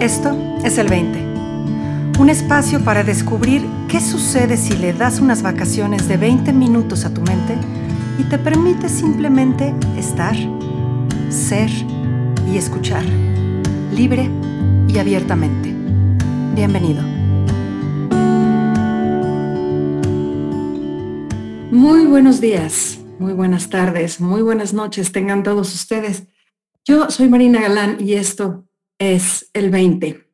Esto es el 20. Un espacio para descubrir qué sucede si le das unas vacaciones de 20 minutos a tu mente y te permite simplemente estar, ser y escuchar, libre y abiertamente. Bienvenido. Muy buenos días, muy buenas tardes, muy buenas noches tengan todos ustedes. Yo soy Marina Galán y esto es el 20,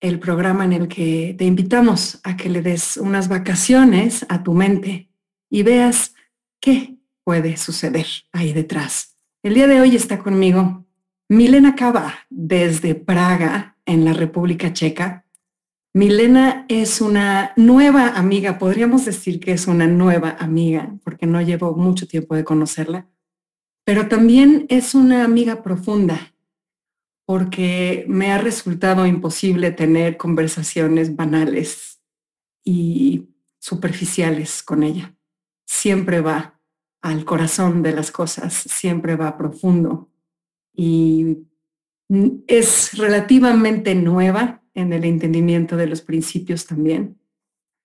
el programa en el que te invitamos a que le des unas vacaciones a tu mente y veas qué puede suceder ahí detrás. El día de hoy está conmigo Milena Cava desde Praga, en la República Checa. Milena es una nueva amiga, podríamos decir que es una nueva amiga, porque no llevo mucho tiempo de conocerla, pero también es una amiga profunda porque me ha resultado imposible tener conversaciones banales y superficiales con ella. Siempre va al corazón de las cosas, siempre va profundo y es relativamente nueva en el entendimiento de los principios también,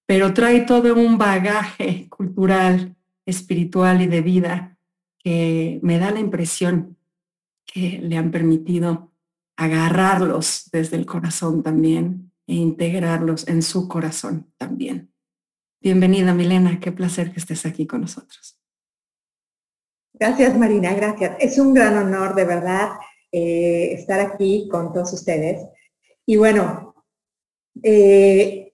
pero trae todo un bagaje cultural, espiritual y de vida que me da la impresión que le han permitido agarrarlos desde el corazón también e integrarlos en su corazón también. Bienvenida, Milena. Qué placer que estés aquí con nosotros. Gracias, Marina. Gracias. Es un gran honor, de verdad, eh, estar aquí con todos ustedes. Y bueno, eh,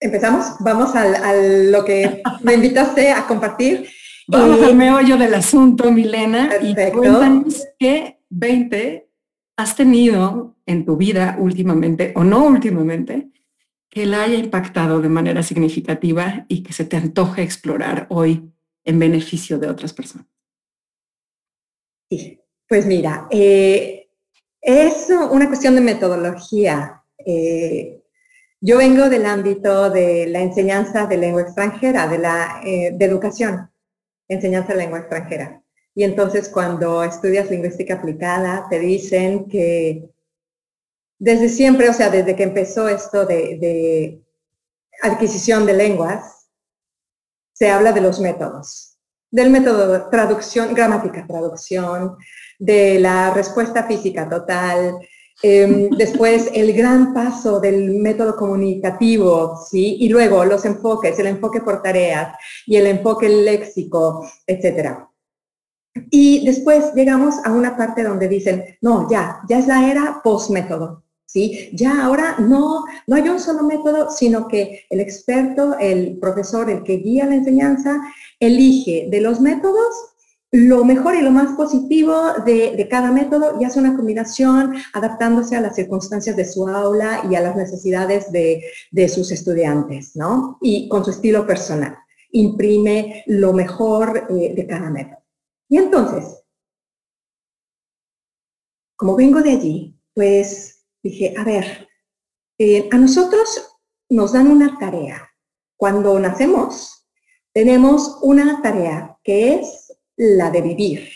empezamos. Vamos a lo que me invitaste a compartir. Vamos al meollo del asunto, Milena. Perfecto. Y cuéntanos qué 20 has tenido en tu vida últimamente o no últimamente que la haya impactado de manera significativa y que se te antoje explorar hoy en beneficio de otras personas? Sí, pues mira, eh, es una cuestión de metodología. Eh, yo vengo del ámbito de la enseñanza de lengua extranjera, de la eh, de educación, enseñanza de lengua extranjera. Y entonces cuando estudias lingüística aplicada, te dicen que desde siempre, o sea, desde que empezó esto de, adquisición de lenguas, se habla de los métodos. Del método de traducción, gramática, traducción, de la respuesta física total, em, después el gran paso del método comunicativo, ¿sí? Y luego los enfoques, el enfoque por tareas y el enfoque léxico, etcétera. Y después llegamos a una parte donde dicen, no, ya, ya es la era post-método. ¿sí? Ya ahora no, no hay un solo método, sino que el experto, el profesor, el que guía la enseñanza, elige de los métodos lo mejor y lo más positivo de, cada método y hace una combinación adaptándose a las circunstancias de su aula y a las necesidades de, sus estudiantes, ¿no? Y con su estilo personal. Imprime lo mejor eh, de cada método. Y entonces, como vengo de allí, pues dije, a ver, eh, a nosotros nos dan una tarea. Cuando nacemos, tenemos una tarea que es la de vivir.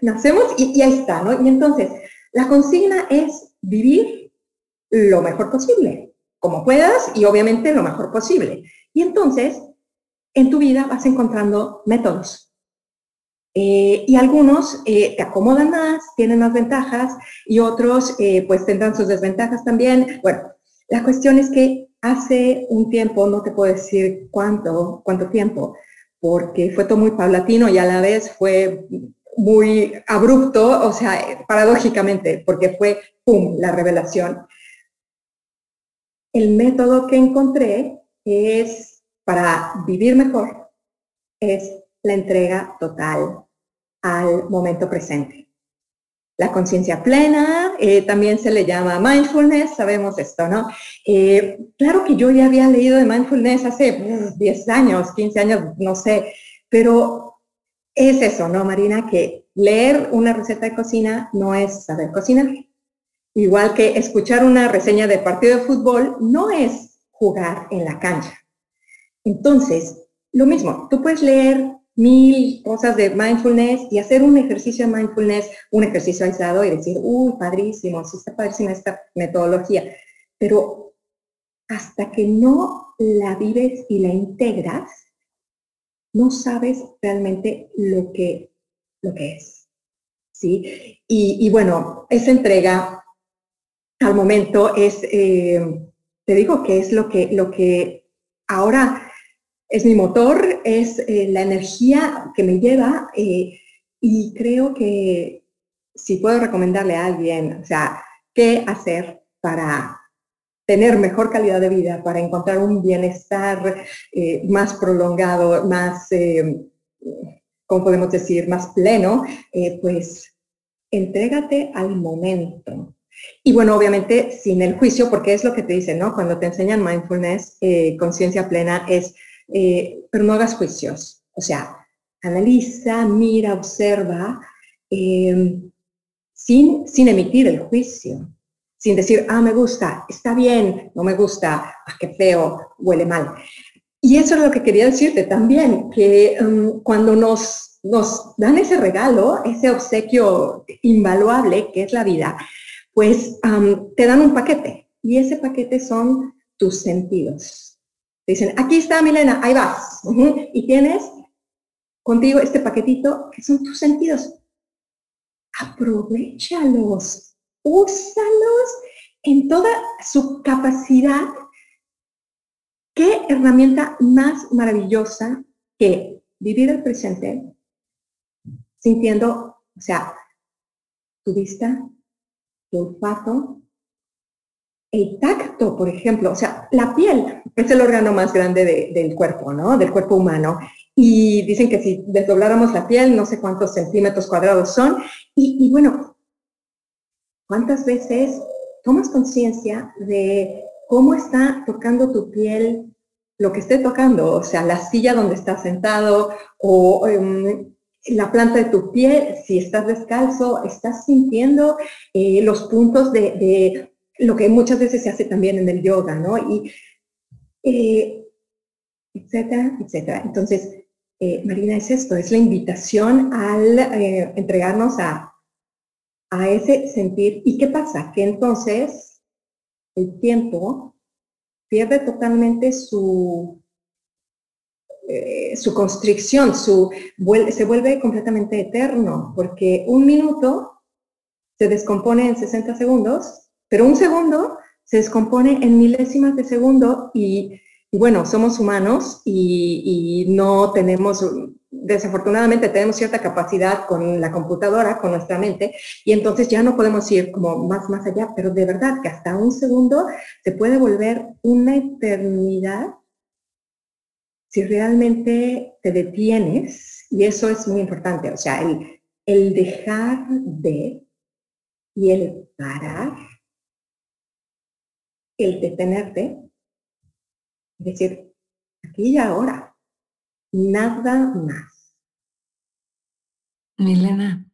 Nacemos y, ahí está, ¿no? Y entonces, la consigna es vivir lo mejor posible, como puedas y obviamente lo mejor posible. Y entonces, en tu vida vas encontrando métodos, eh, y algunos eh, te acomodan más, tienen más ventajas y otros eh, pues tendrán sus desventajas también. Bueno, la cuestión es que hace un tiempo, no te puedo decir cuánto, cuánto tiempo, porque fue todo muy paulatino y a la vez fue muy abrupto, o sea, paradójicamente, porque fue, ¡pum!, la revelación. El método que encontré es para vivir mejor, es la entrega total al momento presente. La conciencia plena eh, también se le llama mindfulness, sabemos esto, ¿no? Eh, claro que yo ya había leído de mindfulness hace 10 años, 15 años, no sé, pero es eso, ¿no, Marina? Que leer una receta de cocina no es saber cocinar. Igual que escuchar una reseña de partido de fútbol no es jugar en la cancha. Entonces, lo mismo, tú puedes leer mil cosas de mindfulness y hacer un ejercicio de mindfulness, un ejercicio aislado y decir, uy, padrísimo, sí está padrísima esta metodología. Pero hasta que no la vives y la integras, no sabes realmente lo que, lo que es. ¿sí? Y, bueno, esa entrega al momento es, eh, te digo que es lo que, lo que ahora es mi motor, es eh, la energía que me lleva eh, y creo que si puedo recomendarle a alguien, o sea, qué hacer para tener mejor calidad de vida, para encontrar un bienestar eh, más prolongado, más, ¿cómo podemos decir?, más pleno, pues entrégate al momento. Y bueno, obviamente sin el juicio, porque es lo que te dicen, ¿no? Cuando te enseñan mindfulness, conciencia plena, es eh, pero no hagas juicios. O sea, analiza, mira, observa, em, sin, sin emitir el juicio, sin decir, ah, me gusta, está bien, no me gusta, ah, qué feo, huele mal. Y eso es lo que quería decirte también, que em, cuando nos, nos dan ese regalo, ese obsequio invaluable que es la vida, pues te dan un paquete y ese paquete son tus sentidos dicen, aquí está Milena, ahí vas. Y tienes contigo este paquetito que son tus sentidos. Aprovechalos, úsalos en toda su capacidad. ¿Qué herramienta más maravillosa que vivir el presente sintiendo, o sea, tu vista, tu olfato, el tacto, por ejemplo, o sea, la piel es el órgano más grande del cuerpo, ¿no? Del cuerpo humano. Y dicen que si desdobláramos la piel, no sé cuántos centímetros cuadrados son. Y, bueno, ¿cuántas veces tomas conciencia de cómo está tocando tu piel lo que esté tocando? O sea, la silla donde estás sentado o em, la planta de tu piel, si estás descalzo, estás sintiendo eh, los puntos de lo que muchas veces se hace también en el yoga, ¿no? Y, eh, etcétera, etcétera. Entonces, eh, Marina, es esto, es la invitación al eh, entregarnos a, a ese sentir. ¿Y qué pasa? Que entonces el tiempo pierde totalmente su, su constricción, su, se vuelve completamente eterno, porque un minuto se descompone en 60 segundos pero un segundo se descompone en milésimas de segundo y, bueno, somos humanos y, no tenemos, desafortunadamente tenemos cierta capacidad con la computadora, con nuestra mente, y entonces ya no podemos ir como más, más allá, pero de verdad que hasta un segundo se puede volver una eternidad si realmente te detienes, y eso es muy importante, o sea, el, dejar de y el parar el detenerte, es decir, aquí y ahora, nada más. Milena,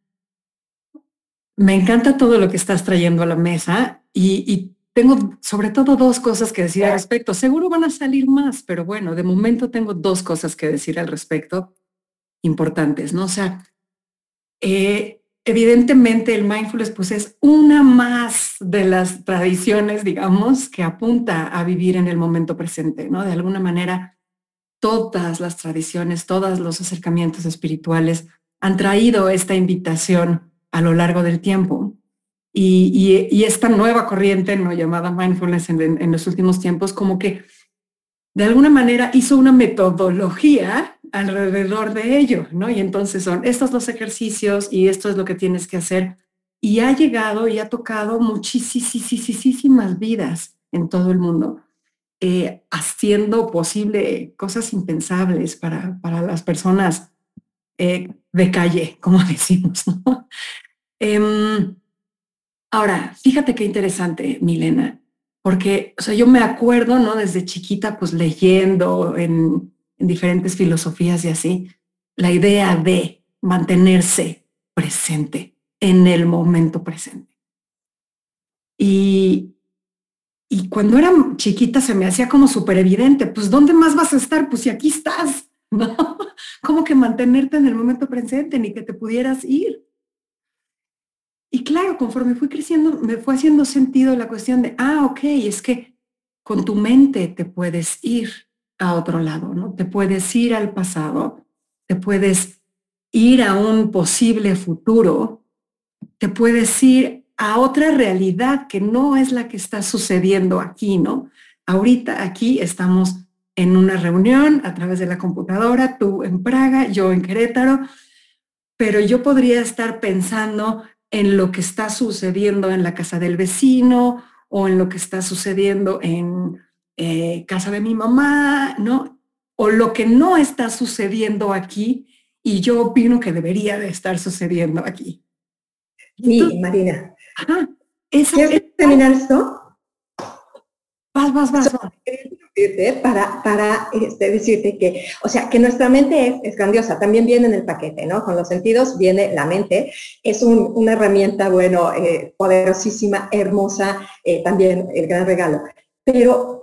me encanta todo lo que estás trayendo a la mesa y, tengo sobre todo dos cosas que decir al respecto. Seguro van a salir más, pero bueno, de momento tengo dos cosas que decir al respecto importantes, ¿no? O sea, eh, evidentemente el mindfulness pues es una más de las tradiciones, digamos, que apunta a vivir en el momento presente, ¿no? De alguna manera, todas las tradiciones, todos los acercamientos espirituales han traído esta invitación a lo largo del tiempo. Y, esta nueva corriente, no llamada mindfulness en los últimos tiempos, como que de alguna manera hizo una metodología alrededor de ello, ¿no? Y entonces son estos dos ejercicios y esto es lo que tienes que hacer. Y ha llegado y ha tocado muchísimas vidas en todo el mundo, eh, haciendo posible cosas impensables para, para las personas eh, de calle, como decimos, ¿no? Em, ahora, fíjate qué interesante, Milena, porque, o sea, yo me acuerdo, ¿no? Desde chiquita, pues leyendo en, en diferentes filosofías y así, la idea de mantenerse presente en el momento presente. Y, y cuando era chiquita se me hacía como súper evidente, pues ¿dónde más vas a estar? Pues si aquí estás, ¿no? Como que mantenerte en el momento presente, ni que te pudieras ir. Y claro, conforme fui creciendo, me fue haciendo sentido la cuestión de, ah, ok, es que con tu mente te puedes ir a otro lado, ¿no? Te puedes ir al pasado, te puedes ir a un posible futuro, te puedes ir a otra realidad que no es la que está sucediendo aquí, ¿no? Ahorita aquí estamos en una reunión a través de la computadora, tú en Praga, yo en Querétaro, pero yo podría estar pensando en lo que está sucediendo en la casa del vecino o en lo que está sucediendo en eh, casa de mi mamá, ¿no? O lo que no está sucediendo aquí y yo opino que debería de estar sucediendo aquí. Sí, Marina. ¿Quieres terminar esto? Vas, vas, vas. Para, para este, decirte que, o sea, que nuestra mente es, grandiosa, también viene en el paquete, ¿no? Con los sentidos viene la mente, es una herramienta, bueno, eh, poderosísima, hermosa, eh, también el gran regalo. Pero,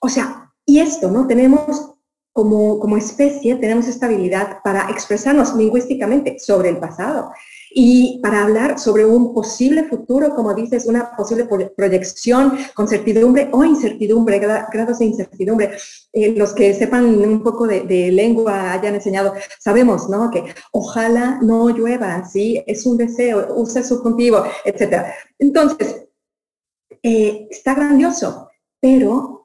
o sea, y esto, ¿no? Tenemos como, especie, tenemos esta habilidad para expresarnos lingüísticamente sobre el pasado y para hablar sobre un posible futuro, como dices, una posible proyección con certidumbre o incertidumbre, grados de incertidumbre. Eh, los que sepan un poco de, lengua hayan enseñado, sabemos, ¿no? Que ojalá no llueva, ¿sí? Es un deseo, usa subjuntivo, etc. Entonces, eh, está grandioso, pero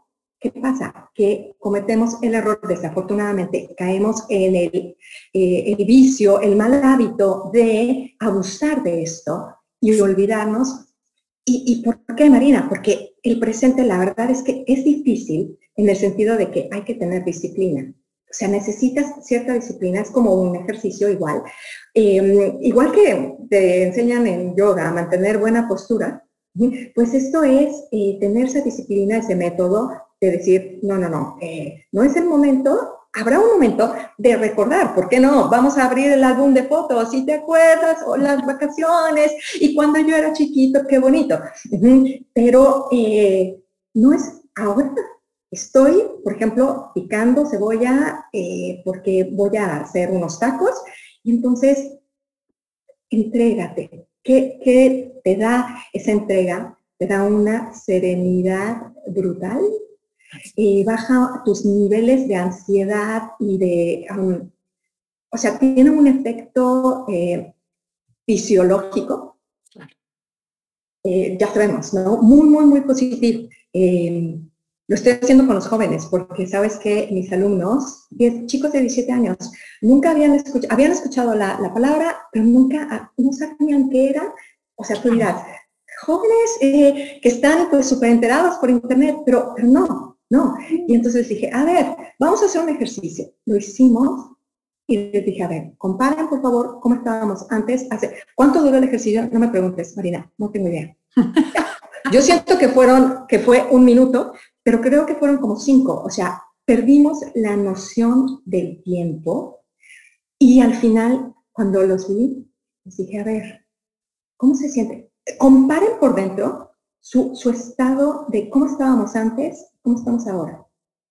¿Qué pasa? Que cometemos el error, desafortunadamente, caemos en el, eh, el vicio, el mal hábito de abusar de esto y olvidarnos. ¿Y, ¿Y por qué, Marina? Porque el presente, la verdad es que es difícil en el sentido de que hay que tener disciplina. O sea, necesitas cierta disciplina, es como un ejercicio igual. Em, igual que te enseñan en yoga a mantener buena postura, pues esto es eh, tener esa disciplina, ese método de decir, no, no, no, eh, no es el momento, habrá un momento de recordar, ¿por qué no? Vamos a abrir el álbum de fotos, si te acuerdas, o las vacaciones, y cuando yo era chiquito, qué bonito. Pero eh, no es ahora. Estoy, por ejemplo, picando cebolla eh, porque voy a hacer unos tacos, y entonces, entrégate. ¿Qué, ¿Qué te da esa entrega? Te da una serenidad brutal baja tus niveles de ansiedad y de, um, o sea, tiene un efecto eh, fisiológico. Eh, ya sabemos, ¿no? Muy, muy, muy positivo. Eh, lo estoy haciendo con los jóvenes porque sabes que mis alumnos, chicos de 17 años, nunca habían escuchado, habían escuchado la, palabra, pero nunca, ah, no sabían qué era. O sea, tú dirás, jóvenes que están pues súper enterados por internet, pero, pero no, no. Y entonces dije, a ver, vamos a hacer un ejercicio. Lo hicimos y les dije, a ver, comparen por favor cómo estábamos antes. Hace, ¿Cuánto duró el ejercicio? No me preguntes, Marina, no tengo idea. Yo siento que fueron, que fue un minuto, pero creo que fueron como cinco. O sea, perdimos la noción del tiempo y al final, cuando los vi, les dije, a ver, ¿cómo se siente? Comparen por dentro su, su estado de cómo estábamos antes ¿Cómo estamos ahora?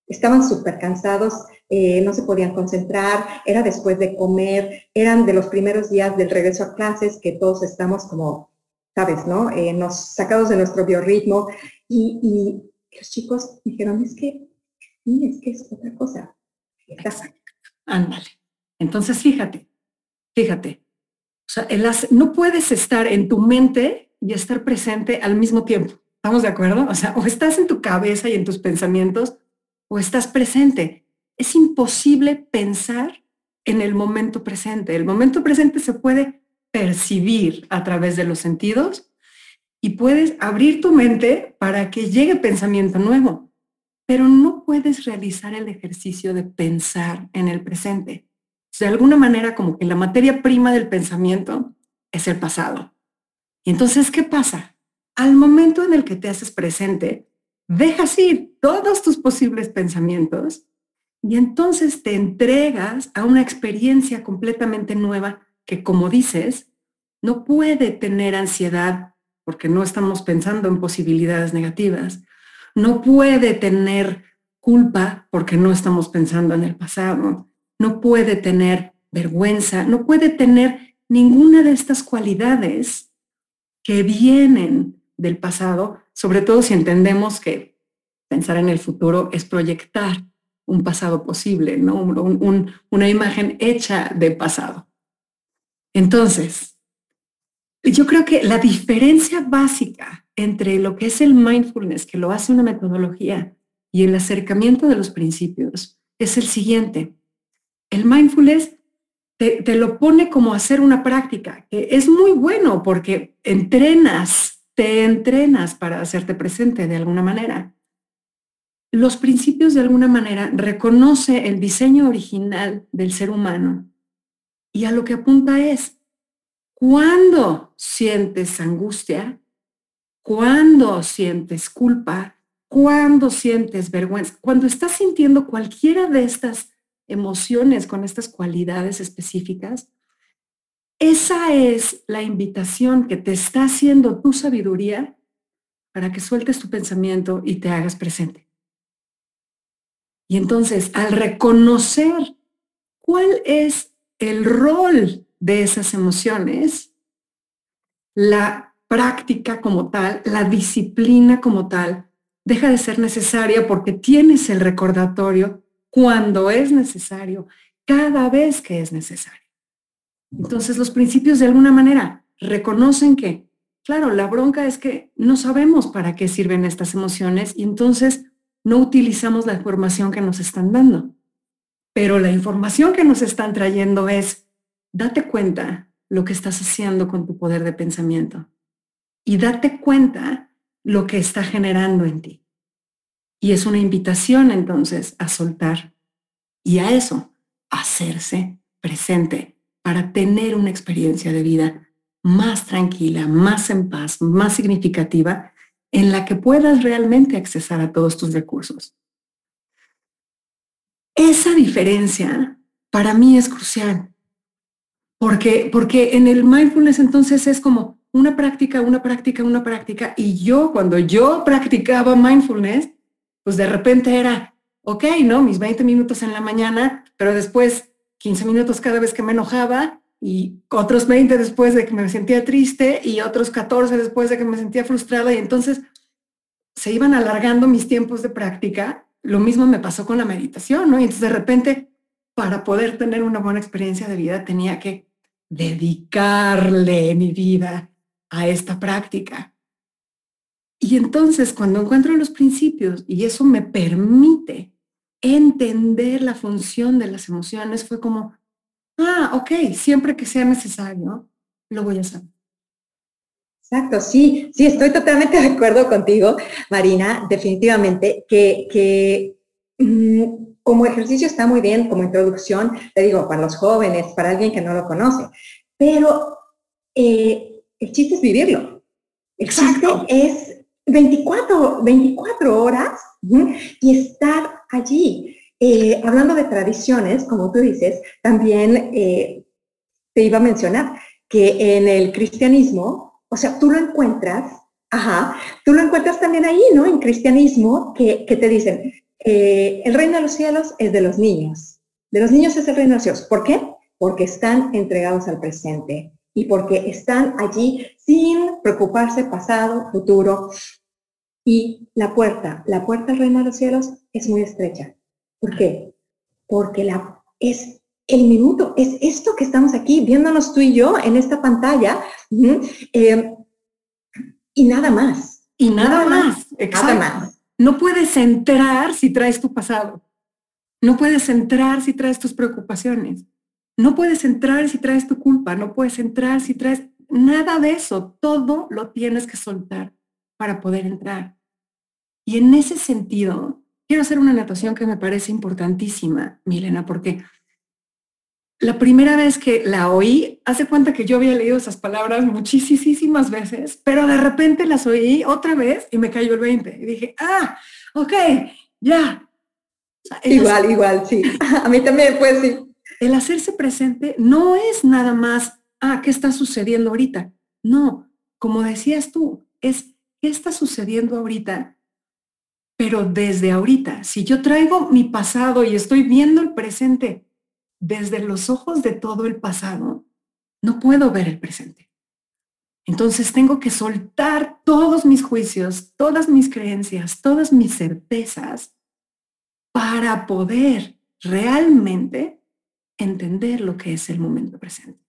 Estaban súper cansados, eh, no se podían concentrar, era después de comer, eran de los primeros días del regreso a clases que todos estamos como, sabes, ¿no? Eh, nos sacados de nuestro biorritmo y, los chicos dijeron, es que, es que es otra cosa. Ándale. Entonces, fíjate, fíjate. O sea, no puedes estar en tu mente y estar presente al mismo tiempo. ¿Estamos de acuerdo? O sea, o estás en tu cabeza y en tus pensamientos o estás presente. Es imposible pensar en el momento presente. El momento presente se puede percibir a través de los sentidos y puedes abrir tu mente para que llegue pensamiento nuevo, pero no puedes realizar el ejercicio de pensar en el presente. De alguna manera, como que la materia prima del pensamiento es el pasado. Y entonces, ¿qué pasa? Al momento en el que te haces presente, dejas ir todos tus posibles pensamientos y entonces te entregas a una experiencia completamente nueva que, como dices, no puede tener ansiedad porque no estamos pensando en posibilidades negativas, no puede tener culpa porque no estamos pensando en el pasado, no puede tener vergüenza, no puede tener ninguna de estas cualidades que vienen del pasado, sobre todo si entendemos que pensar en el futuro es proyectar un pasado posible, ¿no? una imagen hecha del pasado. Entonces, yo creo que la diferencia básica entre lo que es el mindfulness, que lo hace una metodología, y el acercamiento de los principios es el siguiente. El mindfulness te, lo pone como hacer una práctica, que es muy bueno porque entrenas, te entrenas para hacerte presente de alguna manera. Los principios de alguna manera reconoce el diseño original del ser humano y a lo que apunta es, cuando sientes angustia, cuando sientes culpa, cuando sientes vergüenza, cuando estás sintiendo cualquiera de estas emociones con estas cualidades específicas, esa es la invitación que te está haciendo tu sabiduría para que sueltes tu pensamiento y te hagas presente. Y entonces, al reconocer cuál es el rol de esas emociones, la práctica como tal, la disciplina como tal, deja de ser necesaria porque tienes el recordatorio cuando es necesario, cada vez que es necesario. Entonces los principios de alguna manera reconocen que, claro, la bronca es que no sabemos para qué sirven estas emociones y entonces no utilizamos la información que nos están dando. Pero la información que nos están trayendo es, date cuenta lo que estás haciendo con tu poder de pensamiento y date cuenta lo que está generando en ti. Y es una invitación entonces a soltar y a eso, hacerse presente para tener una experiencia de vida más tranquila, más en paz, más significativa, en la que puedas realmente accesar a todos tus recursos. Esa diferencia para mí es crucial, porque, porque en el mindfulness entonces es como, una práctica, una práctica, una práctica. Y yo, cuando yo practicaba mindfulness, pues de repente era, ok, ¿no? Mis 20 minutos en la mañana, pero después 15 minutos cada vez que me enojaba y otros 20 después de que me sentía triste y otros 14 después de que me sentía frustrada y entonces se iban alargando mis tiempos de práctica. Lo mismo me pasó con la meditación, ¿no? Y entonces de repente, para poder tener una buena experiencia de vida, tenía que dedicarle mi vida a esta práctica. Y entonces cuando encuentro los principios y eso me permite entender la función de las emociones, fue como, ah, ok, siempre que sea necesario, lo voy a hacer. Exacto, sí, sí, estoy totalmente de acuerdo contigo, Marina, definitivamente, que, que mm, como ejercicio está muy bien, como introducción, te digo, para los jóvenes, para alguien que no lo conoce, pero eh, el chiste es vivirlo. El chiste es 24, 24 horas y estar allí. Eh, hablando de tradiciones, como tú dices, también eh, te iba a mencionar que en el cristianismo, o sea, tú lo encuentras, ajá, tú lo encuentras también ahí, ¿no? En cristianismo, que, te dicen, eh, el reino de los cielos es de los niños. De los niños es el reino de los cielos. ¿Por qué? Porque están entregados al presente y porque están allí sin preocuparse pasado, futuro. Y la puerta, la puerta al reino de los cielos es muy estrecha. ¿Por qué? Porque la, es el minuto, es esto que estamos aquí viéndonos tú y yo en esta pantalla eh, y nada más. Y nada, más, Nada más. No puedes entrar si traes tu pasado. No puedes entrar si traes tus preocupaciones. No puedes entrar si traes tu culpa, no puedes entrar si traes nada de eso. Todo lo tienes que soltar para poder entrar. Y en ese sentido, quiero hacer una anotación que me parece importantísima, Milena, porque la primera vez que la oí, hace cuenta que yo había leído esas palabras muchísimas veces, pero de repente las oí otra vez y me cayó el 20. Y dije, ah, ok, ya. igual, igual, sí. A mí también fue sí el hacerse presente no es nada más, ah, ¿qué está sucediendo ahorita? No, como decías tú, es qué está sucediendo ahorita, pero desde ahorita. Si yo traigo mi pasado y estoy viendo el presente desde los ojos de todo el pasado, no puedo ver el presente. Entonces tengo que soltar todos mis juicios, todas mis creencias, todas mis certezas para poder realmente entender lo que es el momento presente.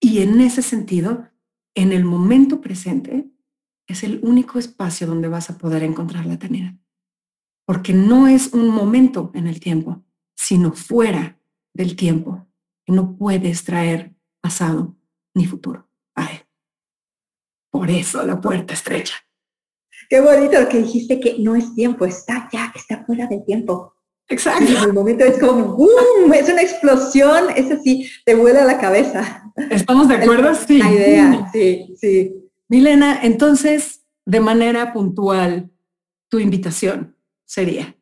Y en ese sentido, en el momento presente es el único espacio donde vas a poder encontrar la eternidad. Porque no es un momento en el tiempo, sino fuera del tiempo. No puedes traer pasado ni futuro a él. Por eso la puerta estrecha. Qué bonito que dijiste que no es tiempo, está ya, está fuera del tiempo. Exacto. En el momento es como, ¡boom! Es una explosión, es así, te vuela la cabeza. ¿Estamos de acuerdo? Sí. La idea, sí, sí. Milena, entonces, de manera puntual, tu invitación sería.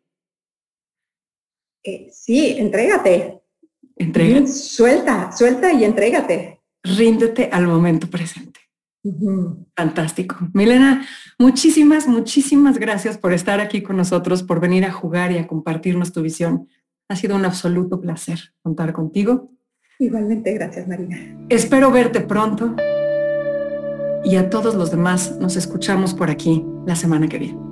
Eh, sí, entrégate. Entrégate. Suelta, suelta y entrégate. Ríndete al momento presente. Fantástico. Milena, muchísimas, muchísimas gracias por estar aquí con nosotros, por venir a jugar y a compartirnos tu visión. Ha sido un absoluto placer contar contigo. Igualmente, gracias Marina. Espero verte pronto y a todos los demás nos escuchamos por aquí la semana que viene.